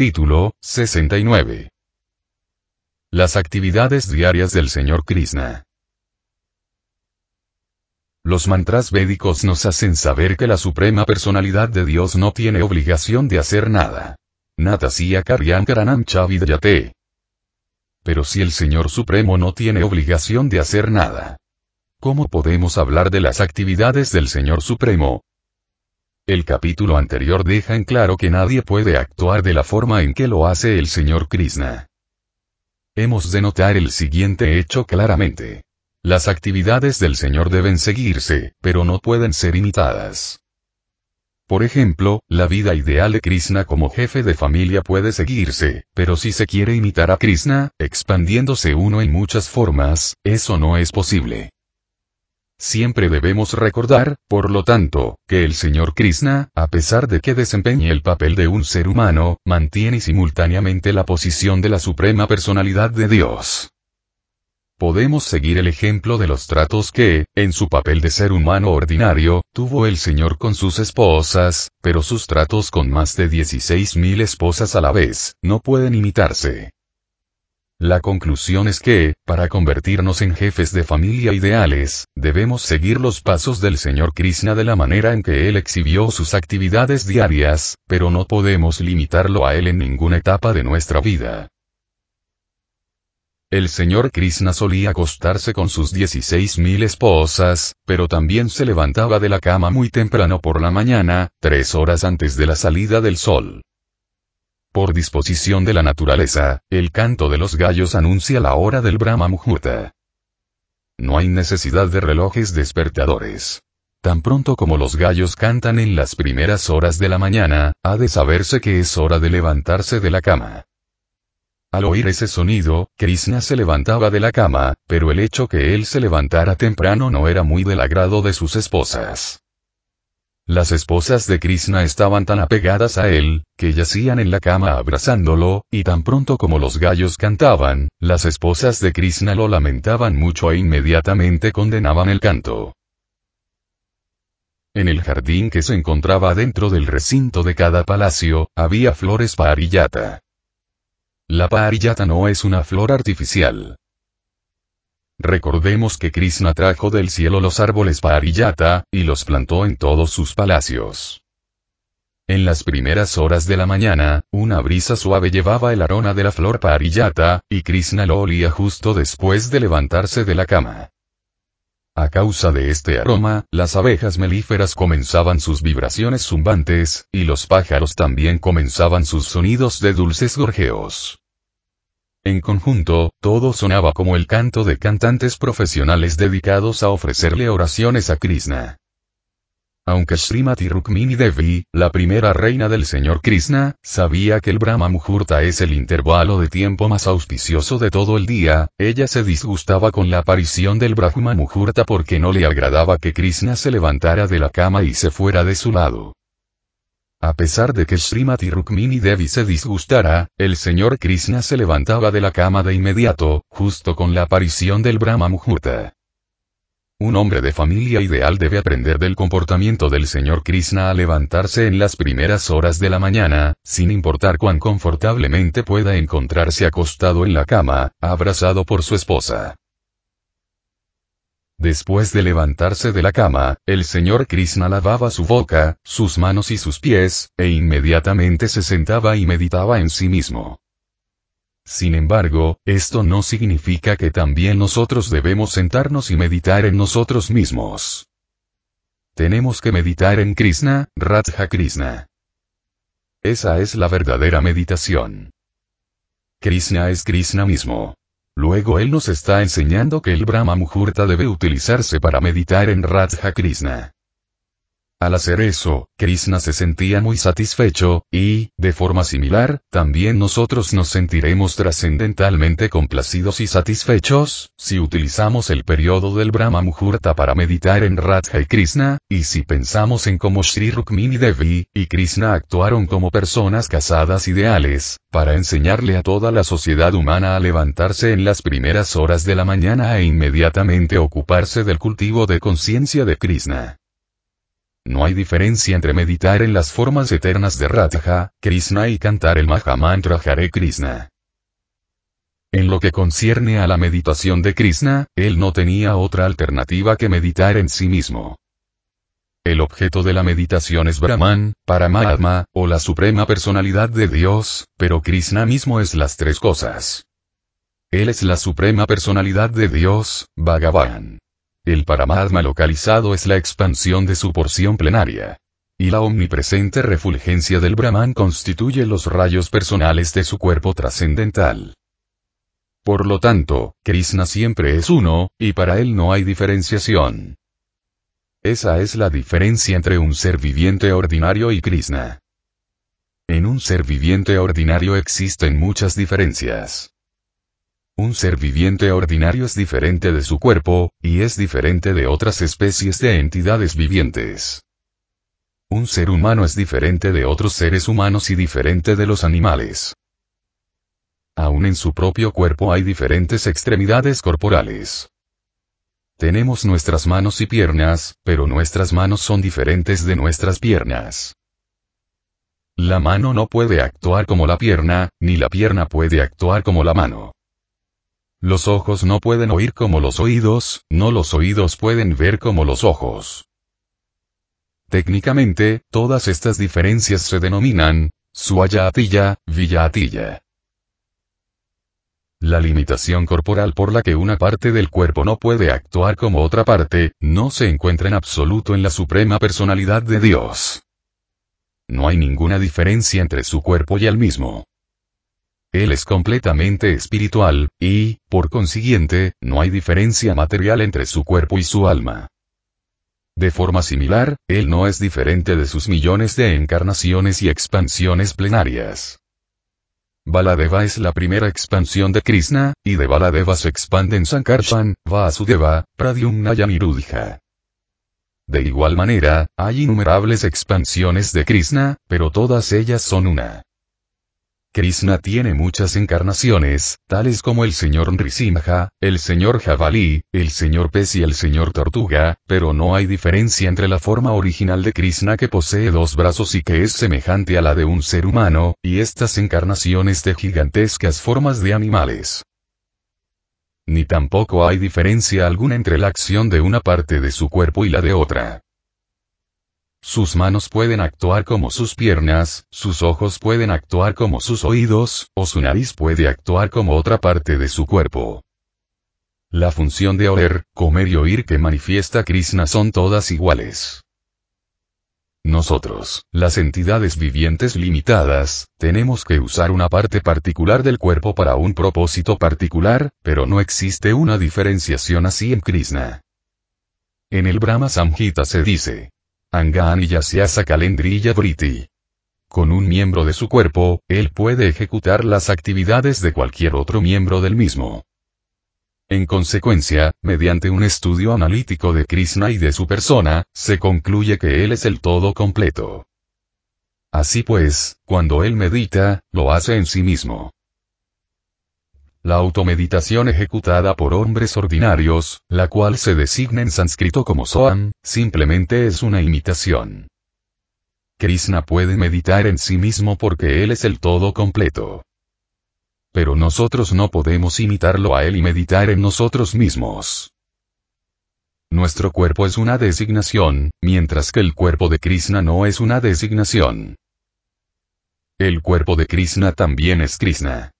Título, 69. Las actividades diarias del Señor Krishna. Los mantras védicos nos hacen saber que la suprema personalidad de Dios no tiene obligación de hacer nada. Natasya Karyankaranam Chavidyate. Pero si el Señor Supremo no tiene obligación de hacer nada, ¿cómo podemos hablar de las actividades del Señor Supremo? El capítulo anterior deja en claro que nadie puede actuar de la forma en que lo hace el Señor Krishna. Hemos de notar el siguiente hecho claramente. Las actividades del Señor deben seguirse, pero no pueden ser imitadas. Por ejemplo, la vida ideal de Krishna como jefe de familia puede seguirse, pero si se quiere imitar a Krishna, expandiéndose uno en muchas formas, eso no es posible. Siempre debemos recordar, por lo tanto, que el Señor Krishna, a pesar de que desempeñe el papel de un ser humano, mantiene simultáneamente la posición de la Suprema Personalidad de Dios podemos seguir el ejemplo de los tratos que, en su papel de ser humano ordinario, tuvo el Señor con sus esposas, pero sus tratos con más de 16.000 esposas a la vez, no pueden imitarse. La conclusión es que, para convertirnos en jefes de familia ideales, debemos seguir los pasos del Señor Krishna de la manera en que Él exhibió sus actividades diarias, pero no podemos limitarlo a Él en ninguna etapa de nuestra vida. El señor Krishna solía acostarse con sus 16.000 esposas, pero también se levantaba de la cama muy temprano por la mañana, tres horas antes de la salida del sol. Por disposición de la naturaleza, el canto de los gallos anuncia la hora del Brahma Muhurta. No hay necesidad de relojes despertadores. Tan pronto como los gallos cantan en las primeras horas de la mañana, ha de saberse que es hora de levantarse de la cama. Al oír ese sonido, Krishna se levantaba de la cama, pero el hecho que él se levantara temprano no era muy del agrado de sus esposas. Las esposas de Krishna estaban tan apegadas a él, que yacían en la cama abrazándolo, y tan pronto como los gallos cantaban, las esposas de Krishna lo lamentaban mucho e inmediatamente condenaban el canto. En el jardín que se encontraba dentro del recinto de cada palacio, había flores pariyata. La pariyata no es una flor artificial. Recordemos que Krishna trajo del cielo los árboles pariyata, y los plantó en todos sus palacios. En las primeras horas de la mañana, una brisa suave llevaba el aroma de la flor pariyata, y Krishna lo olía justo después de levantarse de la cama. A causa de este aroma, las abejas melíferas comenzaban sus vibraciones zumbantes, y los pájaros también comenzaban sus sonidos de dulces gorjeos. En conjunto, todo sonaba como el canto de cantantes profesionales dedicados a ofrecerle oraciones a Krishna. Aunque Srimati Rukmini Devi, la primera reina del señor Krishna, sabía que el Brahma Muhurta es el intervalo de tiempo más auspicioso de todo el día, ella se disgustaba con la aparición del Brahma Muhurta porque no le agradaba que Krishna se levantara de la cama y se fuera de su lado. A pesar de que Srimati Rukmini Devi se disgustara, el señor Krishna se levantaba de la cama de inmediato, justo con la aparición del Brahma Muhurta. Un hombre de familia ideal debe aprender del comportamiento del señor Krishna a levantarse en las primeras horas de la mañana, sin importar cuán confortablemente pueda encontrarse acostado en la cama, abrazado por su esposa. Después de levantarse de la cama, el señor Krishna lavaba su boca, sus manos y sus pies, e inmediatamente se sentaba y meditaba en sí mismo. Sin embargo, esto no significa que también nosotros debemos sentarnos y meditar en nosotros mismos. Tenemos que meditar en Krishna, Radha Krishna. Esa es la verdadera meditación. Krishna es Krishna mismo. Luego él nos está enseñando que el Brahma Muhurta debe utilizarse para meditar en Radha Krishna. Al hacer eso, Krishna se sentía muy satisfecho, y, de forma similar, también nosotros nos sentiremos trascendentalmente complacidos y satisfechos, si utilizamos el periodo del Brahma Muhurta para meditar en Radha y Krishna, y si pensamos en cómo Sri Rukmini Devi, y Krishna actuaron como personas casadas ideales, para enseñarle a toda la sociedad humana a levantarse en las primeras horas de la mañana e inmediatamente ocuparse del cultivo de conciencia de Krishna. No hay diferencia entre meditar en las formas eternas de Radha, Krishna y cantar el Mahamantra Hare Krishna. En lo que concierne a la meditación de Krishna, él no tenía otra alternativa que meditar en sí mismo. El objeto de la meditación es Brahman, Paramatma, o la suprema personalidad de Dios, pero Krishna mismo es las tres cosas. Él es la suprema personalidad de Dios, Bhagavan. El Paramatma localizado es la expansión de su porción plenaria. Y la omnipresente refulgencia del Brahman constituye los rayos personales de su cuerpo trascendental. Por lo tanto, Krishna siempre es uno, y para él no hay diferenciación. Esa es la diferencia entre un ser viviente ordinario y Krishna. En un ser viviente ordinario existen muchas diferencias. Un ser viviente ordinario es diferente de su cuerpo, y es diferente de otras especies de entidades vivientes. Un ser humano es diferente de otros seres humanos y diferente de los animales. Aún en su propio cuerpo hay diferentes extremidades corporales. Tenemos nuestras manos y piernas, pero nuestras manos son diferentes de nuestras piernas. La mano no puede actuar como la pierna, ni la pierna puede actuar como la mano. Los ojos no pueden oír como los oídos, no los oídos pueden ver como los ojos. Técnicamente, todas estas diferencias se denominan, Suayatilla, Villatilla. La limitación corporal por la que una parte del cuerpo no puede actuar como otra parte, no se encuentra en absoluto en la suprema personalidad de Dios. No hay ninguna diferencia entre su cuerpo y el mismo. Él es completamente espiritual, y, por consiguiente, no hay diferencia material entre su cuerpo y su alma. De forma similar, Él no es diferente de sus millones de encarnaciones y expansiones plenarias. Baladeva es la primera expansión de Krishna, y de Baladeva se expanden Sankarshan, Vasudeva, Pradyumna y. De igual manera, hay innumerables expansiones de Krishna, pero todas ellas son una. Krishna tiene muchas encarnaciones, tales como el señor Nrisimha, el señor Jabalí, el señor pez y el señor tortuga, pero no hay diferencia entre la forma original de Krishna que posee dos brazos y que es semejante a la de un ser humano, y estas encarnaciones de gigantescas formas de animales. Ni tampoco hay diferencia alguna entre la acción de una parte de su cuerpo y la de otra. Sus manos pueden actuar como sus piernas, sus ojos pueden actuar como sus oídos, o su nariz puede actuar como otra parte de su cuerpo. La función de oler, comer y oír que manifiesta Krishna son todas iguales. Nosotros, las entidades vivientes limitadas, tenemos que usar una parte particular del cuerpo para un propósito particular, pero no existe una diferenciación así en Krishna. En el Brahma Samhita se dice, Angan y Yasyasa Kalendrilla Briti. Con un miembro de su cuerpo, él puede ejecutar las actividades de cualquier otro miembro del mismo. En consecuencia, mediante un estudio analítico de Krishna y de su persona, se concluye que él es el todo completo. Así pues, cuando él medita, lo hace en sí mismo. La automeditación ejecutada por hombres ordinarios, la cual se designa en sánscrito como Soam, simplemente es una imitación. Krishna puede meditar en sí mismo porque Él es el todo completo. Pero nosotros no podemos imitarlo a Él y meditar en nosotros mismos. Nuestro cuerpo es una designación, mientras que el cuerpo de Krishna no es una designación. El cuerpo de Krishna también es Krishna.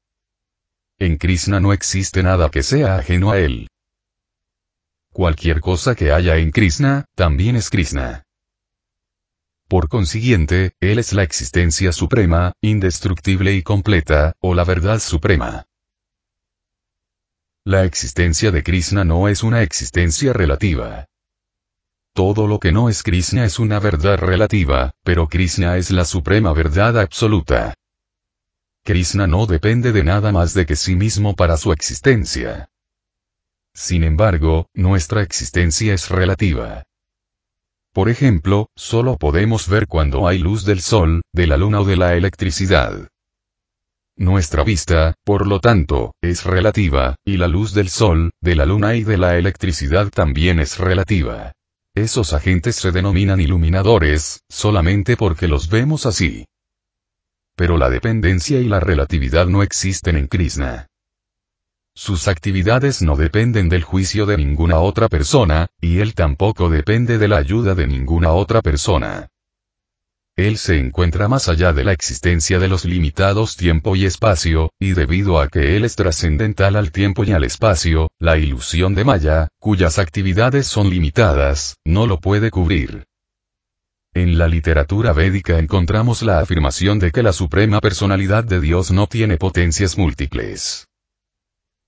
En Krishna no existe nada que sea ajeno a él. Cualquier cosa que haya en Krishna, también es Krishna. Por consiguiente, Él es la existencia suprema, indestructible y completa, o la verdad suprema. La existencia de Krishna no es una existencia relativa. Todo lo que no es Krishna es una verdad relativa, pero Krishna es la suprema verdad absoluta. Krishna no depende de nada más de que sí mismo para su existencia. Sin embargo, nuestra existencia es relativa. Por ejemplo, solo podemos ver cuando hay luz del sol, de la luna o de la electricidad. Nuestra vista, por lo tanto, es relativa, y la luz del sol, de la luna y de la electricidad también es relativa. Esos agentes se denominan iluminadores, solamente porque los vemos así. Pero la dependencia y la relatividad no existen en Krishna. Sus actividades no dependen del juicio de ninguna otra persona, y él tampoco depende de la ayuda de ninguna otra persona. Él se encuentra más allá de la existencia de los limitados tiempo y espacio, y debido a que Él es trascendental al tiempo y al espacio, la ilusión de Maya, cuyas actividades son limitadas, no lo puede cubrir. En la literatura védica encontramos la afirmación de que la suprema personalidad de Dios no tiene potencias múltiples.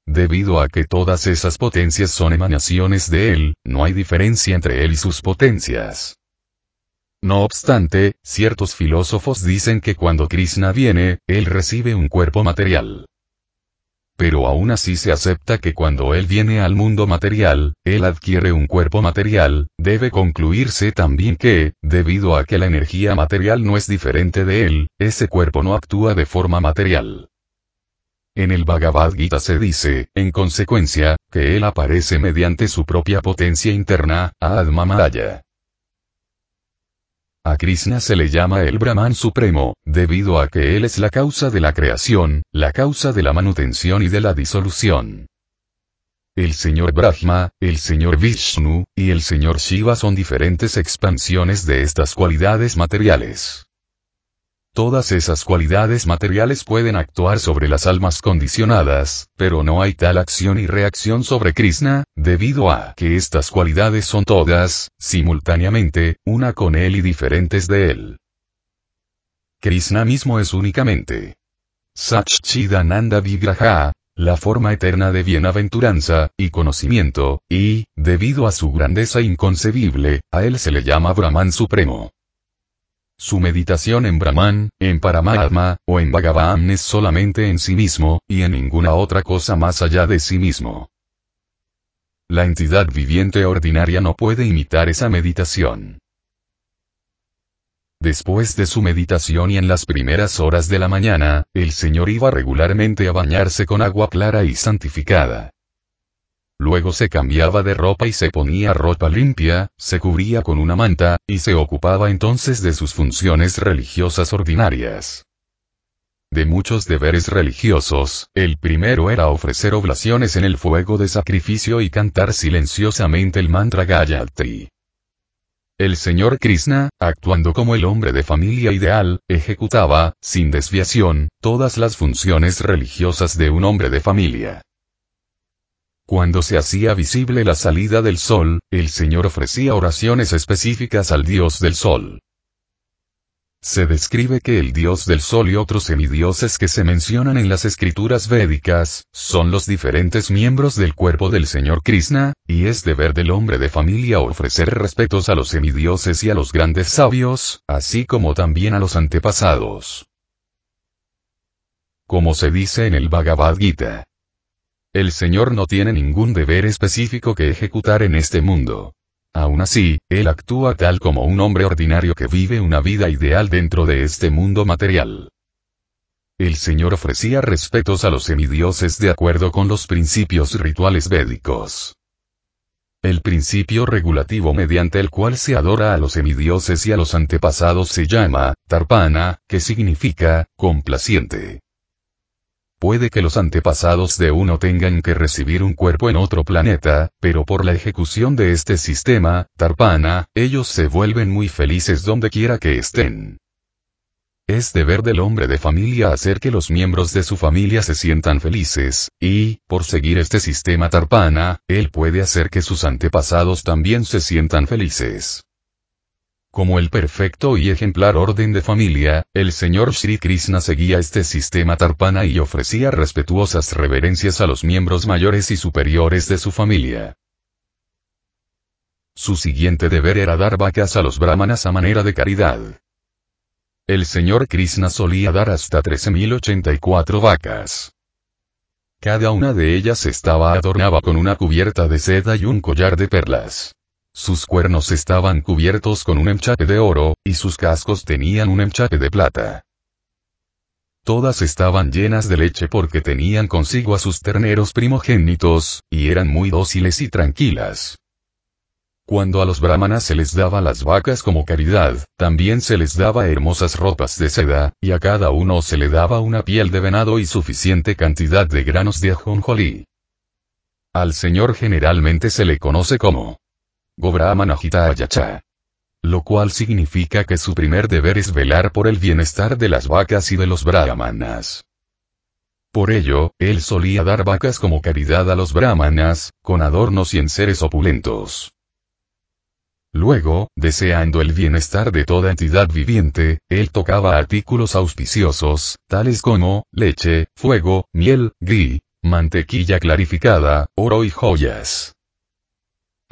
Debido a que todas esas potencias son emanaciones de Él, no hay diferencia entre Él y sus potencias. No obstante, ciertos filósofos dicen que cuando Krishna viene, él recibe un cuerpo material. Pero aún así se acepta que cuando él viene al mundo material, él adquiere un cuerpo material, debe concluirse también que, debido a que la energía material no es diferente de él, ese cuerpo no actúa de forma material. En el Bhagavad Gita se dice, en consecuencia, que él aparece mediante su propia potencia interna, Adma Maya. A Krishna se le llama el Brahman Supremo, debido a que él es la causa de la creación, la causa de la manutención y de la disolución. El señor Brahma, el señor Vishnu, y el señor Shiva son diferentes expansiones de estas cualidades materiales. Todas esas cualidades materiales pueden actuar sobre las almas condicionadas, pero no hay tal acción y reacción sobre Krishna, debido a que estas cualidades son todas, simultáneamente, una con él y diferentes de él. Krishna mismo es únicamente Satchidananda Vigraha, la forma eterna de bienaventuranza, y conocimiento, y, debido a su grandeza inconcebible, a él se le llama Brahman Supremo. Su meditación en Brahman, en Paramatma, o en Bhagavan es solamente en sí mismo, y en ninguna otra cosa más allá de sí mismo. La entidad viviente ordinaria no puede imitar esa meditación. Después de su meditación y en las primeras horas de la mañana, el Señor iba regularmente a bañarse con agua clara y santificada. Luego se cambiaba de ropa y se ponía ropa limpia, se cubría con una manta, y se ocupaba entonces de sus funciones religiosas ordinarias. De muchos deberes religiosos, el primero era ofrecer oblaciones en el fuego de sacrificio y cantar silenciosamente el mantra Gayatri. El señor Krishna, actuando como el hombre de familia ideal, ejecutaba, sin desviación, todas las funciones religiosas de un hombre de familia. Cuando se hacía visible la salida del sol, el Señor ofrecía oraciones específicas al Dios del sol. Se describe que el dios del sol y otros semidioses que se mencionan en las escrituras védicas, son los diferentes miembros del cuerpo del Señor Krishna, y es deber del hombre de familia ofrecer respetos a los semidioses y a los grandes sabios, así como también a los antepasados. Como se dice en el Bhagavad Gita. El Señor no tiene ningún deber específico que ejecutar en este mundo. Aún así, Él actúa tal como un hombre ordinario que vive una vida ideal dentro de este mundo material. El Señor ofrecía respetos a los semidioses de acuerdo con los principios rituales védicos. El principio regulativo mediante el cual se adora a los semidioses y a los antepasados se llama, Tarpana, que significa, complaciente. Puede que los antepasados de uno tengan que recibir un cuerpo en otro planeta, pero por la ejecución de este sistema, Tarpana, ellos se vuelven muy felices donde quiera que estén. Es deber del hombre de familia hacer que los miembros de su familia se sientan felices, y, por seguir este sistema Tarpana, él puede hacer que sus antepasados también se sientan felices. Como el perfecto y ejemplar orden de familia, el señor Sri Krishna seguía este sistema tarpana y ofrecía respetuosas reverencias a los miembros mayores y superiores de su familia. Su siguiente deber era dar vacas a los brahmanas a manera de caridad. El señor Krishna solía dar hasta 13.084 vacas. Cada una de ellas estaba adornada con una cubierta de seda y un collar de perlas. Sus cuernos estaban cubiertos con un enchape de oro, y sus cascos tenían un enchape de plata. Todas estaban llenas de leche porque tenían consigo a sus terneros primogénitos, y eran muy dóciles y tranquilas. Cuando a los brahmanas se les daba las vacas como caridad, también se les daba hermosas ropas de seda, y a cada uno se le daba una piel de venado y suficiente cantidad de granos de ajonjolí. Al señor generalmente se le conoce como Gobramanajita Ayacha. Lo cual significa que su primer deber es velar por el bienestar de las vacas y de los brahmanas. Por ello, él solía dar vacas como caridad a los brahmanas, con adornos y enseres opulentos. Luego, deseando el bienestar de toda entidad viviente, él tocaba artículos auspiciosos, tales como, leche, fuego, miel, gui, mantequilla clarificada, oro y joyas.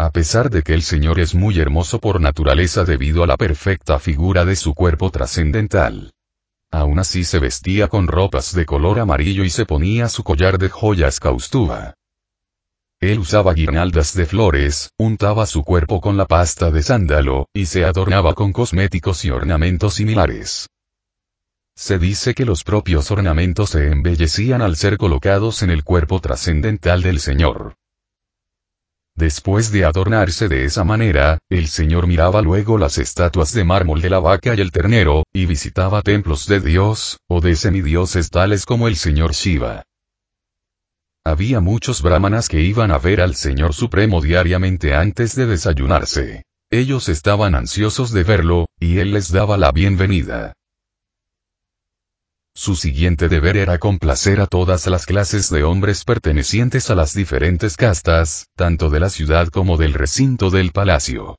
A pesar de que el Señor es muy hermoso por naturaleza debido a la perfecta figura de su cuerpo trascendental. Aún así se vestía con ropas de color amarillo y se ponía su collar de joyas caustúa. Él usaba guirnaldas de flores, untaba su cuerpo con la pasta de sándalo, y se adornaba con cosméticos y ornamentos similares. Se dice que los propios ornamentos se embellecían al ser colocados en el cuerpo trascendental del Señor. Después de adornarse de esa manera, el Señor miraba luego las estatuas de mármol de la vaca y el ternero, y visitaba templos de Dios, o de semidioses tales como el Señor Shiva. Había muchos brahmanas que iban a ver al Señor Supremo diariamente antes de desayunarse. Ellos estaban ansiosos de verlo, y Él les daba la bienvenida. Su siguiente deber era complacer a todas las clases de hombres pertenecientes a las diferentes castas, tanto de la ciudad como del recinto del palacio.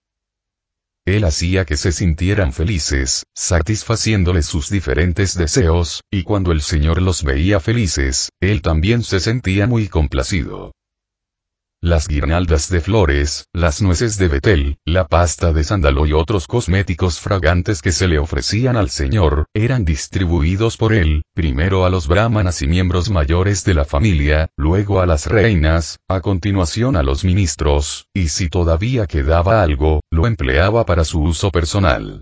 Él hacía que se sintieran felices, satisfaciéndoles sus diferentes deseos, y cuando el Señor los veía felices, él también se sentía muy complacido. Las guirnaldas de flores, las nueces de betel, la pasta de sándalo y otros cosméticos fragantes que se le ofrecían al Señor, eran distribuidos por él, primero a los brahmanas y miembros mayores de la familia, luego a las reinas, a continuación a los ministros, y si todavía quedaba algo, lo empleaba para su uso personal.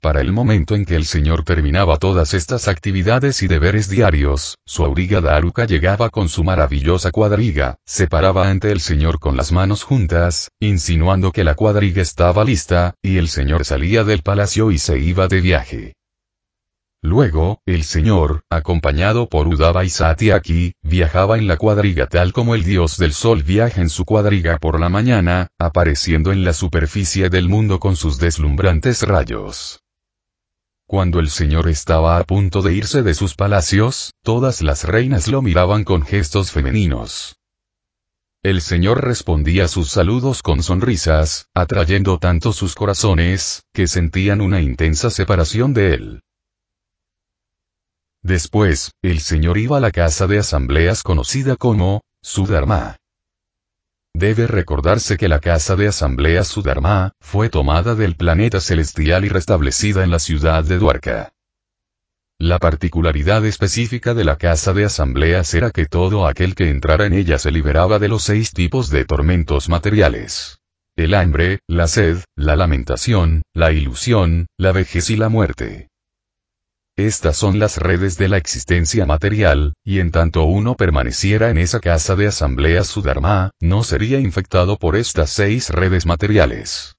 Para el momento en que el señor terminaba todas estas actividades y deberes diarios, su auriga Daruka llegaba con su maravillosa cuadriga, se paraba ante el señor con las manos juntas, insinuando que la cuadriga estaba lista, y el señor salía del palacio y se iba de viaje. Luego, el señor, acompañado por Udava y Satyaki, viajaba en la cuadriga tal como el dios del sol viaja en su cuadriga por la mañana, apareciendo en la superficie del mundo con sus deslumbrantes rayos. Cuando el señor estaba a punto de irse de sus palacios, todas las reinas lo miraban con gestos femeninos. El señor respondía sus saludos con sonrisas, atrayendo tanto sus corazones, que sentían una intensa separación de él. Después, el señor iba a la casa de asambleas conocida como, Sudharma. Debe recordarse que la casa de asamblea Sudharma, fue tomada del planeta celestial y restablecida en la ciudad de Dwarka. La particularidad específica de la casa de asambleas era que todo aquel que entrara en ella se liberaba de los seis tipos de tormentos materiales. El hambre, la sed, la lamentación, la ilusión, la vejez y la muerte. Estas son las redes de la existencia material, y en tanto uno permaneciera en esa casa de asamblea Sudharma, no sería infectado por estas seis redes materiales.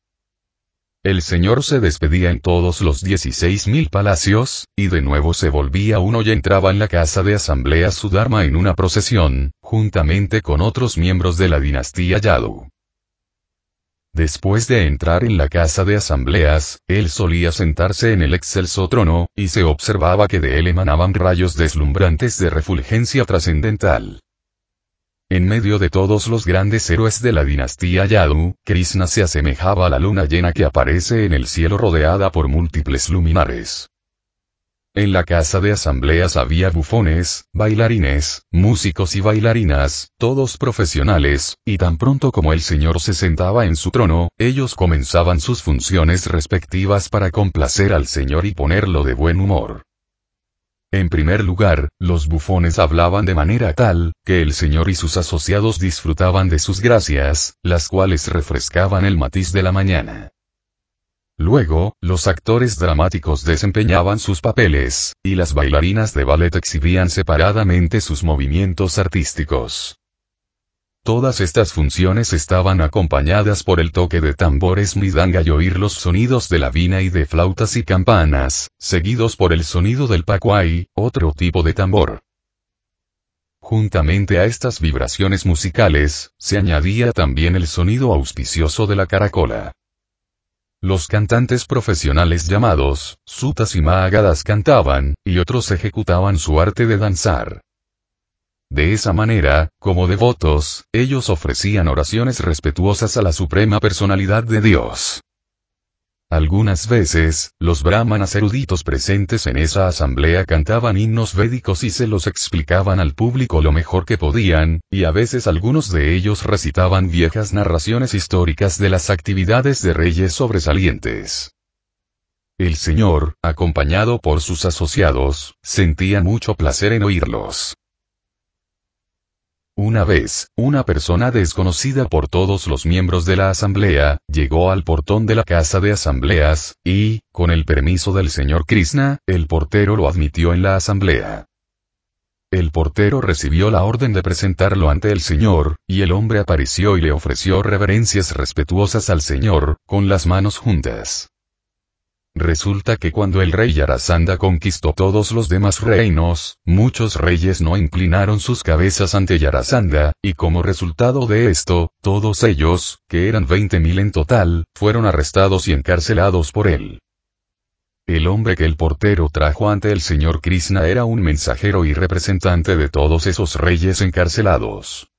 El señor se despedía en todos los 16.000 palacios, y de nuevo se volvía uno y entraba en la casa de asamblea Sudharma en una procesión, juntamente con otros miembros de la dinastía Yadu. Después de entrar en la casa de asambleas, él solía sentarse en el excelso trono, y se observaba que de él emanaban rayos deslumbrantes de refulgencia trascendental. En medio de todos los grandes héroes de la dinastía Yadu, Krishna se asemejaba a la luna llena que aparece en el cielo rodeada por múltiples luminares. En la casa de asambleas había bufones, bailarines, músicos y bailarinas, todos profesionales, y tan pronto como el señor se sentaba en su trono, ellos comenzaban sus funciones respectivas para complacer al señor y ponerlo de buen humor. En primer lugar, los bufones hablaban de manera tal, que el señor y sus asociados disfrutaban de sus gracias, las cuales refrescaban el matiz de la mañana. Luego, los actores dramáticos desempeñaban sus papeles, y las bailarinas de ballet exhibían separadamente sus movimientos artísticos. Todas estas funciones estaban acompañadas por el toque de tambores midanga y oír los sonidos de la vina y de flautas y campanas, seguidos por el sonido del pacuay, otro tipo de tambor. Juntamente a estas vibraciones musicales, se añadía también el sonido auspicioso de la caracola. Los cantantes profesionales llamados, sutas y mágadas cantaban, y otros ejecutaban su arte de danzar. De esa manera, como devotos, ellos ofrecían oraciones respetuosas a la suprema personalidad de Dios. Algunas veces, los brahmanas eruditos presentes en esa asamblea cantaban himnos védicos y se los explicaban al público lo mejor que podían, y a veces algunos de ellos recitaban viejas narraciones históricas de las actividades de reyes sobresalientes. El Señor, acompañado por sus asociados, sentía mucho placer en oírlos. Una vez, una persona desconocida por todos los miembros de la asamblea, llegó al portón de la casa de asambleas, y, con el permiso del señor Krishna, el portero lo admitió en la asamblea. El portero recibió la orden de presentarlo ante el señor, y el hombre apareció y le ofreció reverencias respetuosas al señor, con las manos juntas. Resulta que cuando el rey Yarasanda conquistó todos los demás reinos, muchos reyes no inclinaron sus cabezas ante Yarasanda, y como resultado de esto, todos ellos, que eran 20.000 en total, fueron arrestados y encarcelados por él. El hombre que el portero trajo ante el señor Krishna era un mensajero y representante de todos esos reyes encarcelados.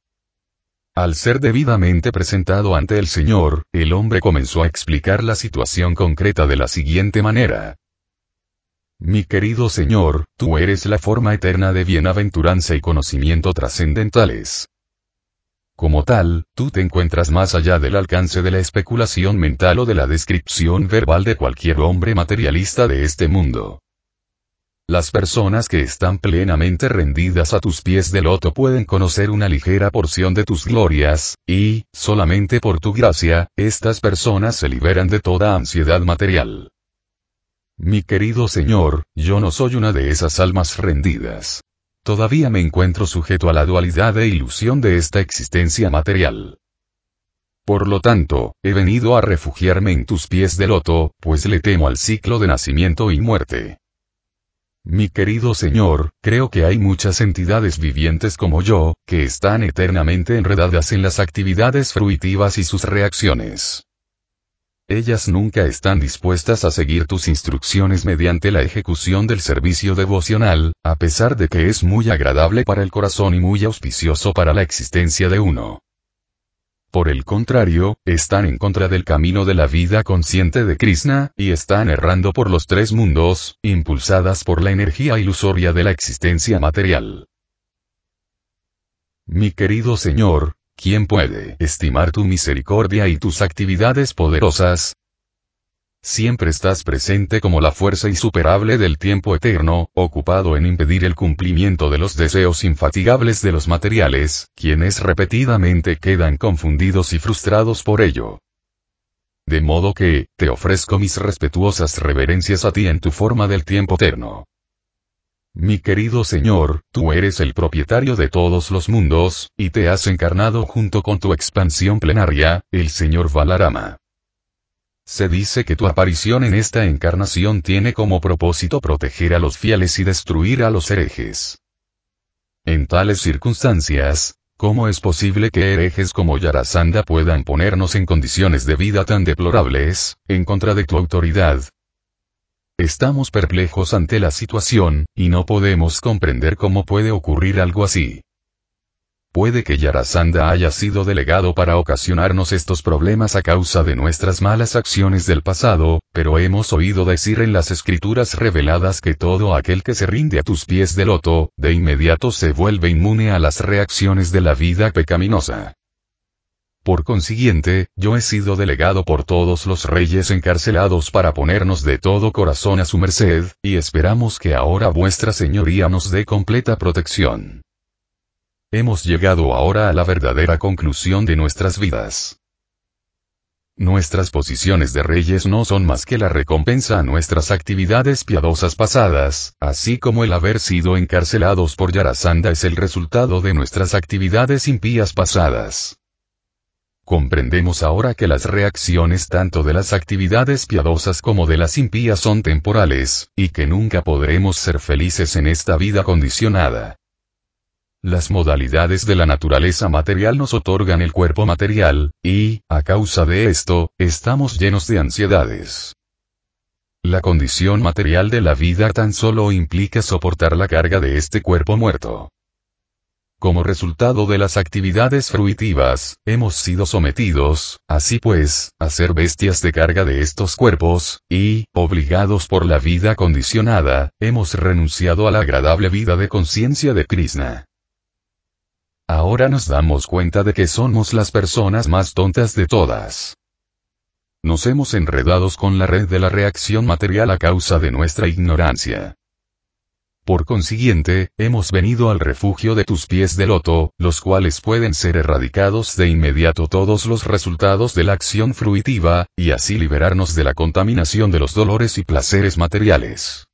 Al ser debidamente presentado ante el Señor, el hombre comenzó a explicar la situación concreta de la siguiente manera. Mi querido Señor, tú eres la forma eterna de bienaventuranza y conocimiento trascendentales. Como tal, tú te encuentras más allá del alcance de la especulación mental o de la descripción verbal de cualquier hombre materialista de este mundo. Las personas que están plenamente rendidas a tus pies de loto pueden conocer una ligera porción de tus glorias, y, solamente por tu gracia, estas personas se liberan de toda ansiedad material. Mi querido Señor, yo no soy una de esas almas rendidas. Todavía me encuentro sujeto a la dualidad e ilusión de esta existencia material. Por lo tanto, he venido a refugiarme en tus pies de loto, pues le temo al ciclo de nacimiento y muerte. Mi querido Señor, creo que hay muchas entidades vivientes como yo, que están eternamente enredadas en las actividades fruitivas y sus reacciones. Ellas nunca están dispuestas a seguir tus instrucciones mediante la ejecución del servicio devocional, a pesar de que es muy agradable para el corazón y muy auspicioso para la existencia de uno. Por el contrario, están en contra del camino de la vida consciente de Krishna, y están errando por los tres mundos, impulsadas por la energía ilusoria de la existencia material. Mi querido Señor, ¿quién puede estimar tu misericordia y tus actividades poderosas? Siempre estás presente como la fuerza insuperable del tiempo eterno, ocupado en impedir el cumplimiento de los deseos infatigables de los materiales, quienes repetidamente quedan confundidos y frustrados por ello. De modo que, te ofrezco mis respetuosas reverencias a ti en tu forma del tiempo eterno. Mi querido Señor, tú eres el propietario de todos los mundos, y te has encarnado junto con tu expansión plenaria, el Señor Valarama. Se dice que tu aparición en esta encarnación tiene como propósito proteger a los fieles y destruir a los herejes. En tales circunstancias, ¿cómo es posible que herejes como Yarasanda puedan ponernos en condiciones de vida tan deplorables, en contra de tu autoridad? Estamos perplejos ante la situación, y no podemos comprender cómo puede ocurrir algo así. Puede que Yarasanda haya sido delegado para ocasionarnos estos problemas a causa de nuestras malas acciones del pasado, pero hemos oído decir en las escrituras reveladas que todo aquel que se rinde a tus pies de loto, de inmediato se vuelve inmune a las reacciones de la vida pecaminosa. Por consiguiente, yo he sido delegado por todos los reyes encarcelados para ponernos de todo corazón a su merced, y esperamos que ahora vuestra señoría nos dé completa protección. Hemos llegado ahora a la verdadera conclusión de nuestras vidas. Nuestras posiciones de reyes no son más que la recompensa a nuestras actividades piadosas pasadas, así como el haber sido encarcelados por Yarasanda es el resultado de nuestras actividades impías pasadas. Comprendemos ahora que las reacciones tanto de las actividades piadosas como de las impías son temporales, y que nunca podremos ser felices en esta vida condicionada. Las modalidades de la naturaleza material nos otorgan el cuerpo material, y, a causa de esto, estamos llenos de ansiedades. La condición material de la vida tan solo implica soportar la carga de este cuerpo muerto. Como resultado de las actividades fruitivas, hemos sido sometidos, así pues, a ser bestias de carga de estos cuerpos, y, obligados por la vida condicionada, hemos renunciado a la agradable vida de conciencia de Krishna. Ahora nos damos cuenta de que somos las personas más tontas de todas. Nos hemos enredados con la red de la reacción material a causa de nuestra ignorancia. Por consiguiente, hemos venido al refugio de tus pies de loto, los cuales pueden ser erradicados de inmediato todos los resultados de la acción fruitiva, y así liberarnos de la contaminación de los dolores y placeres materiales.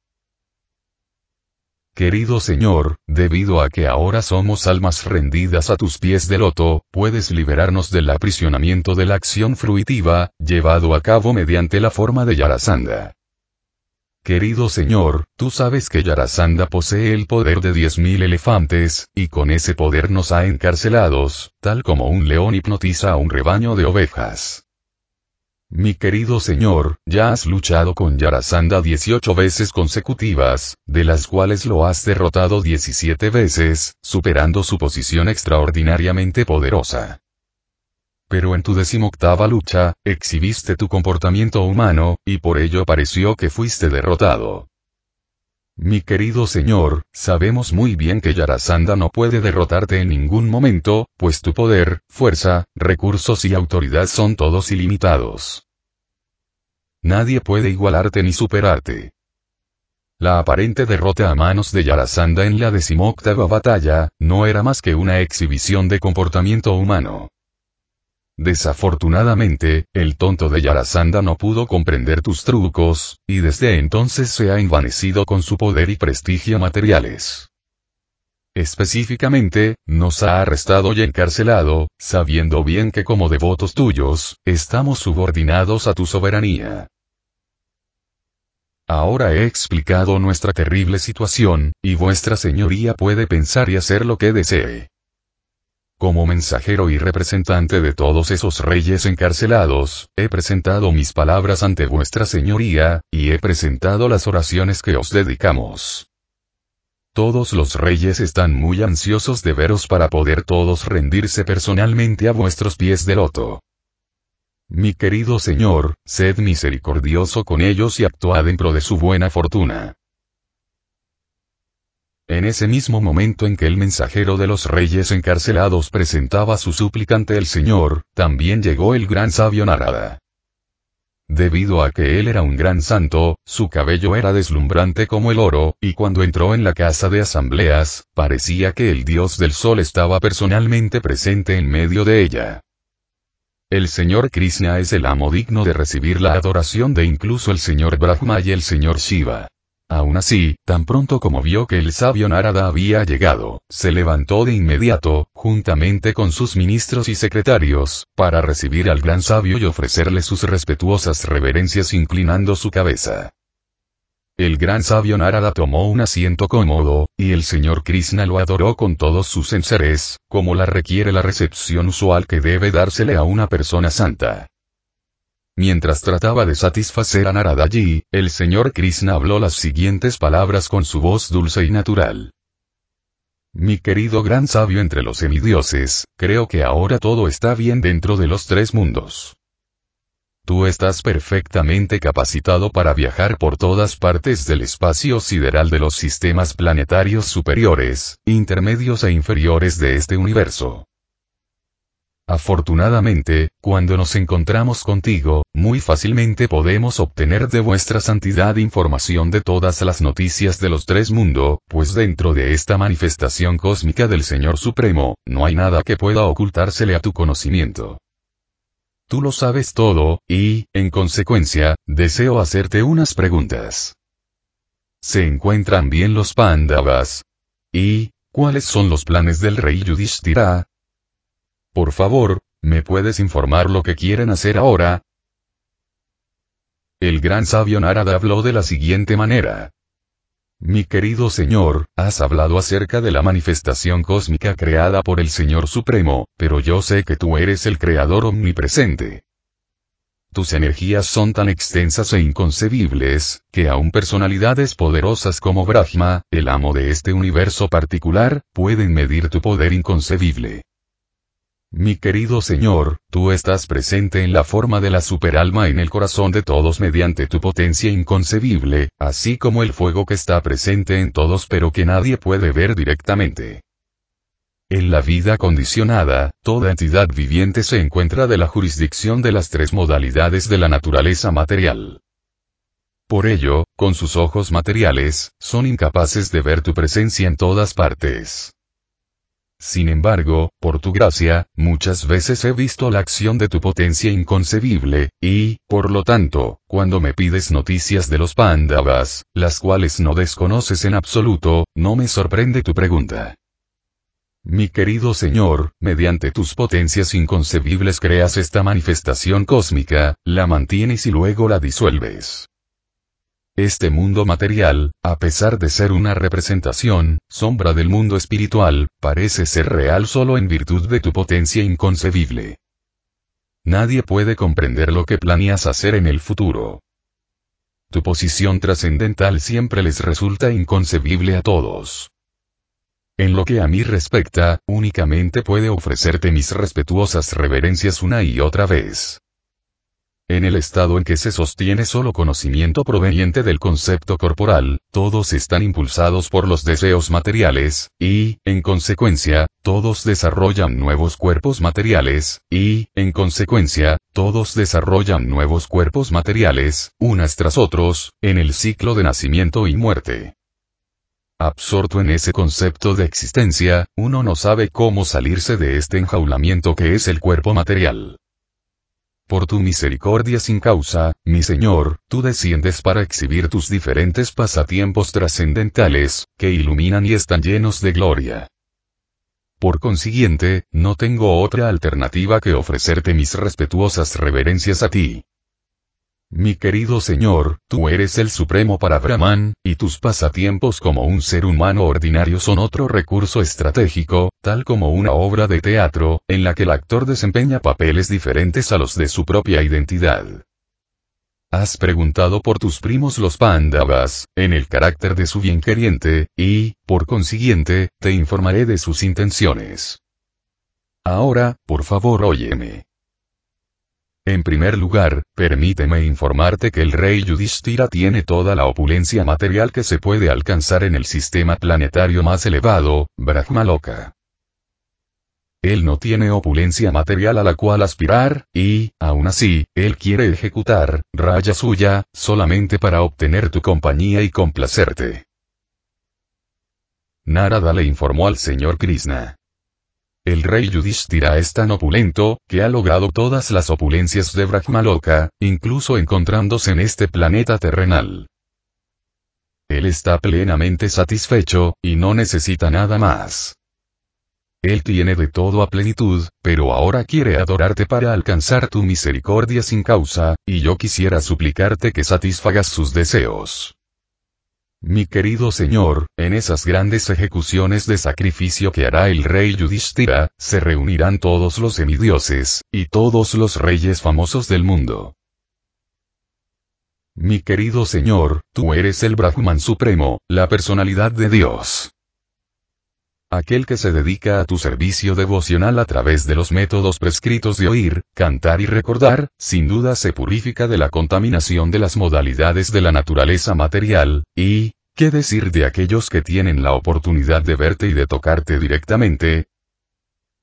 Querido Señor, debido a que ahora somos almas rendidas a tus pies de loto, puedes liberarnos del aprisionamiento de la acción fruitiva, llevado a cabo mediante la forma de Yarasanda. Querido Señor, tú sabes que Yarasanda posee el poder de diez mil elefantes, y con ese poder nos ha encarcelados, tal como un león hipnotiza a un rebaño de ovejas. Mi querido Señor, ya has luchado con Yarasanda 18 veces consecutivas, de las cuales lo has derrotado 17 veces, superando su posición extraordinariamente poderosa. Pero en tu decimoctava lucha, exhibiste tu comportamiento humano, y por ello pareció que fuiste derrotado. Mi querido señor, sabemos muy bien que Yarasanda no puede derrotarte en ningún momento, pues tu poder, fuerza, recursos y autoridad son todos ilimitados. Nadie puede igualarte ni superarte. La aparente derrota a manos de Yarasanda en la decimoctava batalla, no era más que una exhibición de comportamiento humano. Desafortunadamente, el tonto de Yarasanda no pudo comprender tus trucos, y desde entonces se ha envanecido con su poder y prestigio materiales. Específicamente, nos ha arrestado y encarcelado, sabiendo bien que como devotos tuyos, estamos subordinados a tu soberanía. Ahora he explicado nuestra terrible situación, y vuestra señoría puede pensar y hacer lo que desee. Como mensajero y representante de todos esos reyes encarcelados, he presentado mis palabras ante vuestra señoría, y he presentado las oraciones que os dedicamos. Todos los reyes están muy ansiosos de veros para poder todos rendirse personalmente a vuestros pies de loto. Mi querido Señor, sed misericordioso con ellos y actuad en pro de su buena fortuna. En ese mismo momento en que el mensajero de los reyes encarcelados presentaba su súplica ante el Señor, también llegó el gran sabio Narada. Debido a que él era un gran santo, su cabello era deslumbrante como el oro, y cuando entró en la casa de asambleas, parecía que el dios del sol estaba personalmente presente en medio de ella. El señor Krishna es el amo digno de recibir la adoración de incluso el señor Brahma y el señor Shiva. Aún así, tan pronto como vio que el sabio Narada había llegado, se levantó de inmediato, juntamente con sus ministros y secretarios, para recibir al gran sabio y ofrecerle sus respetuosas reverencias inclinando su cabeza. El gran sabio Narada tomó un asiento cómodo, y el señor Krishna lo adoró con todos sus enseres, como la requiere la recepción usual que debe dársele a una persona santa. Mientras trataba de satisfacer a Naradaji, el señor Krishna habló las siguientes palabras con su voz dulce y natural. Mi querido gran sabio entre los semidioses, creo que ahora todo está bien dentro de los tres mundos. Tú estás perfectamente capacitado para viajar por todas partes del espacio sideral de los sistemas planetarios superiores, intermedios e inferiores de este universo. Afortunadamente, cuando nos encontramos contigo, muy fácilmente podemos obtener de vuestra santidad información de todas las noticias de los tres mundos, pues dentro de esta manifestación cósmica del Señor Supremo, no hay nada que pueda ocultársele a tu conocimiento. tú lo sabes todo, y, en consecuencia, deseo hacerte unas preguntas. ¿Se encuentran bien los Pandavas? ¿Y, cuáles son los planes del rey Yudhishthira? Por favor, ¿me puedes informar lo que quieren hacer ahora? El gran sabio Narada habló de la siguiente manera. Mi querido Señor, has hablado acerca de la manifestación cósmica creada por el Señor Supremo, pero yo sé que tú eres el Creador omnipresente. Tus energías son tan extensas e inconcebibles, que aún personalidades poderosas como Brahma, el amo de este universo particular, pueden medir tu poder inconcebible. Mi querido Señor, tú estás presente en la forma de la superalma en el corazón de todos mediante tu potencia inconcebible, así como el fuego que está presente en todos pero que nadie puede ver directamente. En la vida condicionada, toda entidad viviente se encuentra de la jurisdicción de las tres modalidades de la naturaleza material. Por ello, con sus ojos materiales, son incapaces de ver tu presencia en todas partes. Sin embargo, por tu gracia, muchas veces he visto la acción de tu potencia inconcebible, y, por lo tanto, cuando me pides noticias de los Pandavas, las cuales no desconoces en absoluto, no me sorprende tu pregunta. Mi querido Señor, mediante tus potencias inconcebibles creas esta manifestación cósmica, la mantienes y luego la disuelves. Este mundo material, a pesar de ser una representación, sombra del mundo espiritual, parece ser real solo en virtud de tu potencia inconcebible. Nadie puede comprender lo que planeas hacer en el futuro. Tu posición trascendental siempre les resulta inconcebible a todos. En lo que a mí respecta, únicamente puede ofrecerte mis respetuosas reverencias una y otra vez. En el estado en que se sostiene solo conocimiento proveniente del concepto corporal, todos están impulsados por los deseos materiales, y, en consecuencia, todos desarrollan nuevos cuerpos materiales, y, en consecuencia, todos desarrollan nuevos cuerpos materiales, unas tras otros, en el ciclo de nacimiento y muerte. Absorto en ese concepto de existencia, uno no sabe cómo salirse de este enjaulamiento que es el cuerpo material. Por tu misericordia sin causa, mi Señor, tú desciendes para exhibir tus diferentes pasatiempos trascendentales, que iluminan y están llenos de gloria. Por consiguiente, no tengo otra alternativa que ofrecerte mis respetuosas reverencias a ti. Mi querido Señor, tú eres el supremo para Brahman, y tus pasatiempos como un ser humano ordinario son otro recurso estratégico, tal como una obra de teatro, en la que el actor desempeña papeles diferentes a los de su propia identidad. Has preguntado por tus primos los Pandavas, en el carácter de su bienqueriente, y, por consiguiente, te informaré de sus intenciones. Ahora, por favor óyeme. En primer lugar, permíteme informarte que el rey Yudhishthira tiene toda la opulencia material que se puede alcanzar en el sistema planetario más elevado, Brahmaloka. Él no tiene opulencia material a la cual aspirar, y, aún así, él quiere ejecutar, raya suya, solamente para obtener tu compañía y complacerte. Narada le informó al señor Krishna. El rey Yudhishthira es tan opulento, que ha logrado todas las opulencias de Brahmaloka, incluso encontrándose en este planeta terrenal. Él está plenamente satisfecho, y no necesita nada más. Él tiene de todo a plenitud, pero ahora quiere adorarte para alcanzar tu misericordia sin causa, y yo quisiera suplicarte que satisfagas sus deseos. Mi querido Señor, en esas grandes ejecuciones de sacrificio que hará el rey Yudhishthira, se reunirán todos los semidioses, y todos los reyes famosos del mundo. Mi querido Señor, tú eres el Brahman Supremo, la personalidad de Dios. Aquel que se dedica a tu servicio devocional a través de los métodos prescritos de oír, cantar y recordar, sin duda se purifica de la contaminación de las modalidades de la naturaleza material, y, ¿qué decir de aquellos que tienen la oportunidad de verte y de tocarte directamente?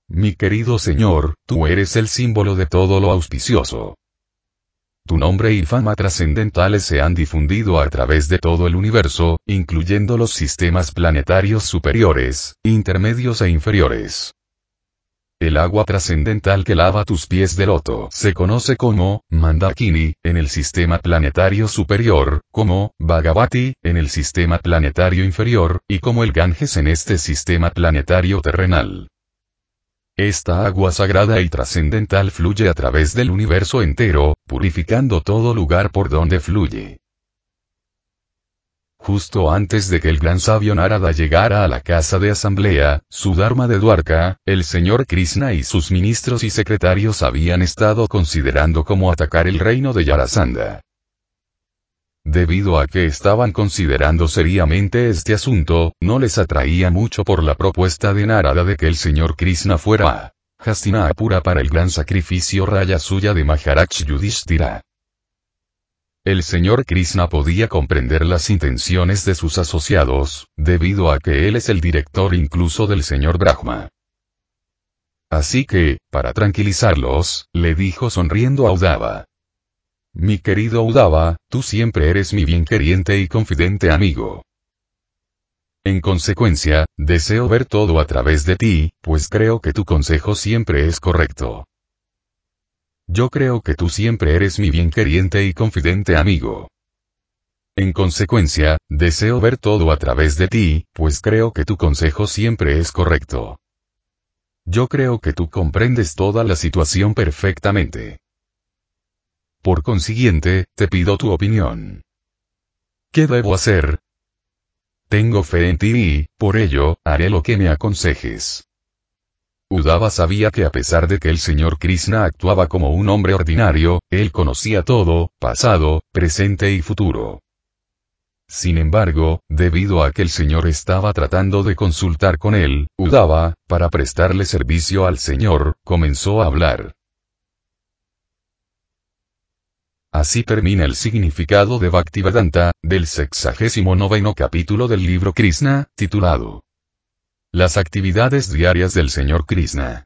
Mi querido Señor, tú eres el símbolo de todo lo auspicioso. Tu nombre y fama trascendentales se han difundido a través de todo el universo, incluyendo los sistemas planetarios superiores, intermedios e inferiores. El agua trascendental que lava tus pies de loto se conoce como Mandakini en el sistema planetario superior, como Bhagavati en el sistema planetario inferior, y como el Ganges en este sistema planetario terrenal. Esta agua sagrada y trascendental fluye a través del universo entero, purificando todo lugar por donde fluye. Justo antes de que el gran sabio Narada llegara a la casa de asamblea, su Dharma de Dwarka, el señor Krishna y sus ministros y secretarios habían estado considerando cómo atacar el reino de Yarasandha. Debido a que estaban considerando seriamente este asunto, no les atraía mucho por la propuesta de Narada de que el señor Krishna fuera a Hastinapura para el gran sacrificio raya suya de Maharaj Yudhishthira. El señor Krishna podía comprender las intenciones de sus asociados, debido a que él es el director incluso del señor Brahma. Así que, para tranquilizarlos, le dijo sonriendo a Udava. Mi querido Udava, tú siempre eres mi bien queriente y confidente amigo. En consecuencia, deseo ver todo a través de ti, pues creo que tu consejo siempre es correcto. Yo creo que tú siempre eres mi bien queriente y confidente amigo. En consecuencia, deseo ver todo a través de ti, pues creo que tu consejo siempre es correcto. Yo creo que tú comprendes toda la situación perfectamente. Por consiguiente, te pido tu opinión. ¿Qué debo hacer? Tengo fe en ti y, por ello, haré lo que me aconsejes. Udava sabía que a pesar de que el señor Krishna actuaba como un hombre ordinario, él conocía todo, pasado, presente y futuro. Sin embargo, debido a que el señor estaba tratando de consultar con él, Udava, para prestarle servicio al señor, comenzó a hablar. Así termina el significado de Bhaktivedanta, del sexagésimo noveno capítulo del libro Krishna, titulado Las actividades diarias del Señor Krishna.